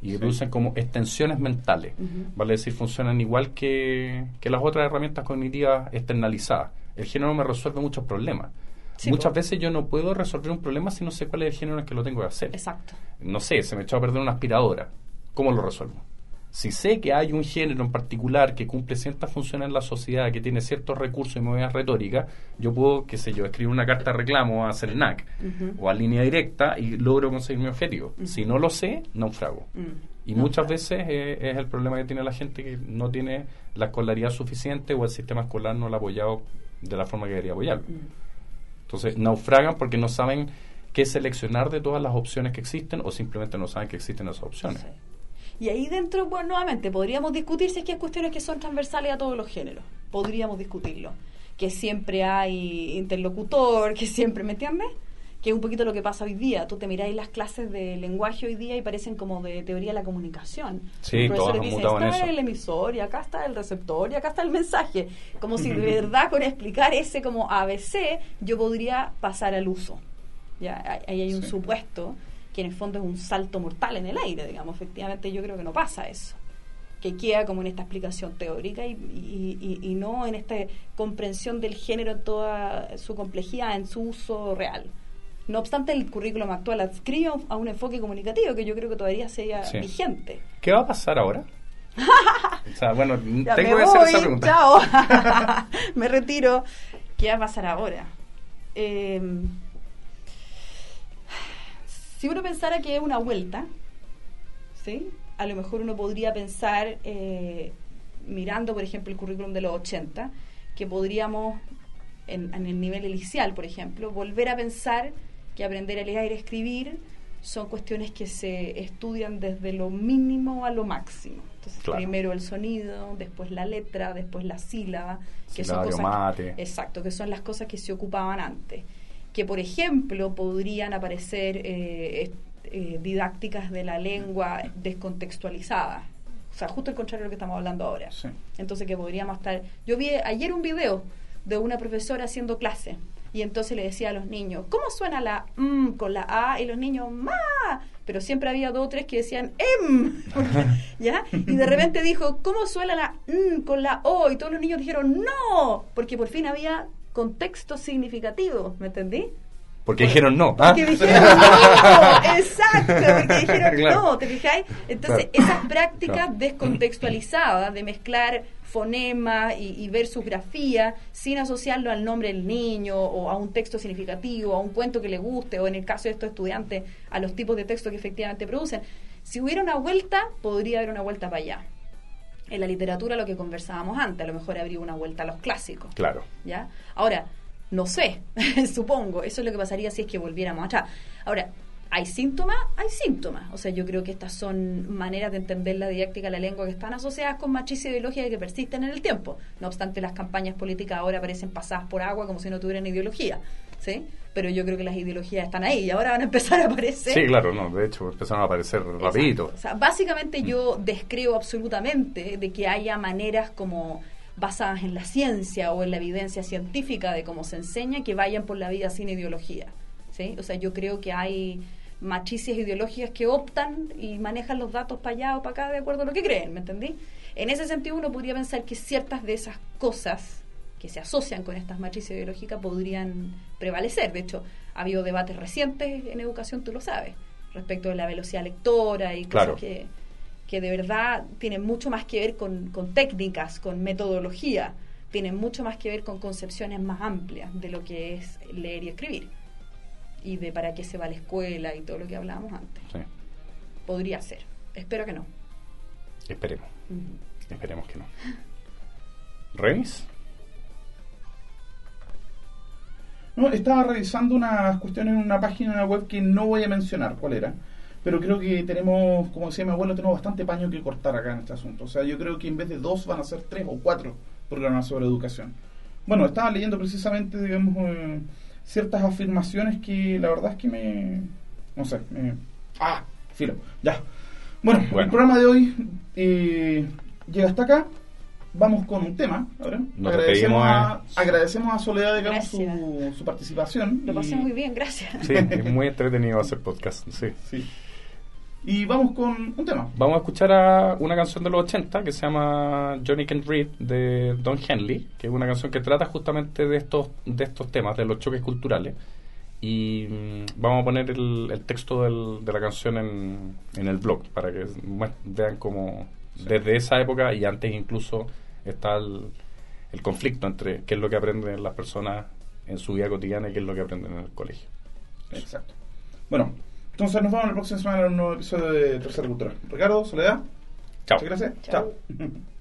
y que producen como extensiones mentales. Vale decir, funcionan igual que, que las otras herramientas cognitivas externalizadas. El género me resuelve muchos problemas. Sí, Muchas veces yo no puedo resolver un problema si no sé cuál es el género en el que lo tengo que hacer. Exacto. No sé, se me echó a perder una aspiradora. ¿Cómo lo resuelvo? Si sé que hay un género en particular que cumple ciertas funciones en la sociedad, que tiene ciertos recursos y movidas retóricas, yo puedo, qué sé yo, escribir una carta de reclamo a CERNAC o a línea directa y logro conseguir mi objetivo. Si no lo sé, naufrago. Mm. Y No, muchas claro. veces eh, es el problema que tiene la gente que no tiene la escolaridad suficiente o el sistema escolar no lo ha apoyado de la forma que debería apoyarlo. Mm. Entonces naufragan porque no saben qué seleccionar de todas las opciones que existen o simplemente no saben que existen esas opciones. Sí. Y ahí dentro, bueno, nuevamente, podríamos discutir si es que hay cuestiones que son transversales a todos los géneros. Podríamos discutirlo. Que siempre hay interlocutor, que siempre, ¿me entiendes? Que es un poquito lo que pasa hoy día. Tú te miráis las clases de lenguaje hoy día y parecen como de teoría de la comunicación. Sí, en está eso. el emisor y acá está el receptor y acá está el mensaje. Como si de verdad con explicar ese como ABC yo podría pasar al uso. Ya, ahí hay un Sí. supuesto que en el fondo es un salto mortal en el aire, digamos. Efectivamente, yo creo que no pasa eso. Que queda como en esta explicación teórica y, y- y- y no en esta comprensión del género en toda su complejidad, en su uso real. No obstante, el currículum actual adscribe a un enfoque comunicativo que yo creo que todavía sería Sí. vigente. ¿Qué va a pasar ahora? o sea, bueno, Ya tengo que hacer esa pregunta. Chao. me retiro. ¿Qué va a pasar ahora? Eh, si uno pensara que es una vuelta, ¿sí? A lo mejor uno podría pensar, eh, mirando, por ejemplo, el currículum de los 80, que podríamos, en, en el nivel inicial, por ejemplo, volver a pensar que aprender a leer y a escribir son cuestiones que se estudian desde lo mínimo a lo máximo. Entonces, Claro. primero el sonido, después la letra, después la sílaba, que son cosas exacto, que son las cosas que se ocupaban antes. Que por ejemplo podrían aparecer eh, eh, didácticas de la lengua descontextualizadas. O sea, justo el contrario de lo que estamos hablando ahora. Sí. Entonces que podríamos estar... Yo vi ayer un video de una profesora haciendo clase y entonces le decía a los niños, ¿cómo suena la M con la A? Y los niños, ¡ma! pero siempre había dos o tres que decían em, ¿ya? Y de repente dijo, ¿cómo suena la n con la o? Y todos los niños dijeron no, porque por fin había contexto significativo, ¿me entendí? Porque dijeron no. ¿ah? Porque dijeron no, exacto, porque dijeron Claro. no, ¿te fijáis? Entonces, Claro. esas prácticas Claro. descontextualizadas de mezclar fonema y, y ver su grafía sin asociarlo al nombre del niño o a un texto significativo, a un cuento que le guste o en el caso de estos estudiantes a los tipos de texto que efectivamente producen. Si hubiera una vuelta, podría haber una vuelta para allá. En la literatura lo que conversábamos antes, a lo mejor habría una vuelta a los clásicos. Claro. ¿ya? Ahora, no sé, supongo, eso es lo que pasaría si es que volviéramos atrás. Ahora, ¿hay síntomas? Hay síntomas. O sea, yo creo que estas son maneras de entender la didáctica de la lengua que están asociadas con machismo ideología y que persisten en el tiempo. No obstante, las campañas políticas ahora parecen pasadas por agua como si no tuvieran ideología, ¿sí? Pero yo creo que las ideologías están ahí y ahora van a empezar a aparecer. Sí, claro, no. De hecho, empezaron a aparecer rapidito. O sea, básicamente yo descreo absolutamente de que haya maneras como basadas en la ciencia o en la evidencia científica de cómo se enseña que vayan por la vida sin ideología. ¿sí? O sea, yo creo que hay machicias ideológicas que optan y manejan los datos para allá o para acá de acuerdo a lo que creen, ¿me entendí? En ese sentido uno podría pensar que ciertas de esas cosas que se asocian con estas machicias ideológicas podrían prevalecer. De hecho, ha habido debates recientes en educación, tú lo sabes, respecto de la velocidad lectora y cosas Claro. que, que de verdad tienen mucho más que ver con, con técnicas, con metodología, tienen mucho más que ver con concepciones más amplias de lo que es leer y escribir y de para qué se va a la escuela y todo lo que hablábamos antes. Sí. Podría ser. Espero que no. Esperemos. Esperemos que no. ¿Remis? No, estaba revisando unas cuestiones en una página web que no voy a mencionar cuál era, pero creo que tenemos, como decía mi abuelo, tenemos bastante paño que cortar acá en este asunto. O sea, yo creo que en vez de dos van a ser tres o cuatro programas sobre educación. Bueno, estaba leyendo precisamente, digamos, eh, ciertas afirmaciones que la verdad es que me... no sé, me... Ah, filo, ya. Bueno, el programa de hoy eh, llega hasta acá. Vamos con un tema ahora. Nos agradecemos, a, eh. agradecemos a Soledad, digamos, su, Gracias. su participación. Lo pasé y- muy bien, gracias. Sí, es muy entretenido hacer podcast. Sí. Sí. Y vamos con un tema. Vamos a escuchar a una canción de los 80 que se llama Johnny Can Read de Don Henley, que es una canción que trata justamente de estos, de estos temas, de los choques culturales. Y mm, vamos a poner el, el texto del- de la canción en, en el blog para que vean cómo desde esa época y antes incluso está el, el conflicto entre qué es lo que aprenden las personas en su vida cotidiana y qué es lo que aprenden en el colegio. Exacto. Bueno, entonces nos vemos la próxima semana en un nuevo episodio de Tercera Cultura. Ricardo, Soledad. Chao. Muchas gracias. Chao. Chao.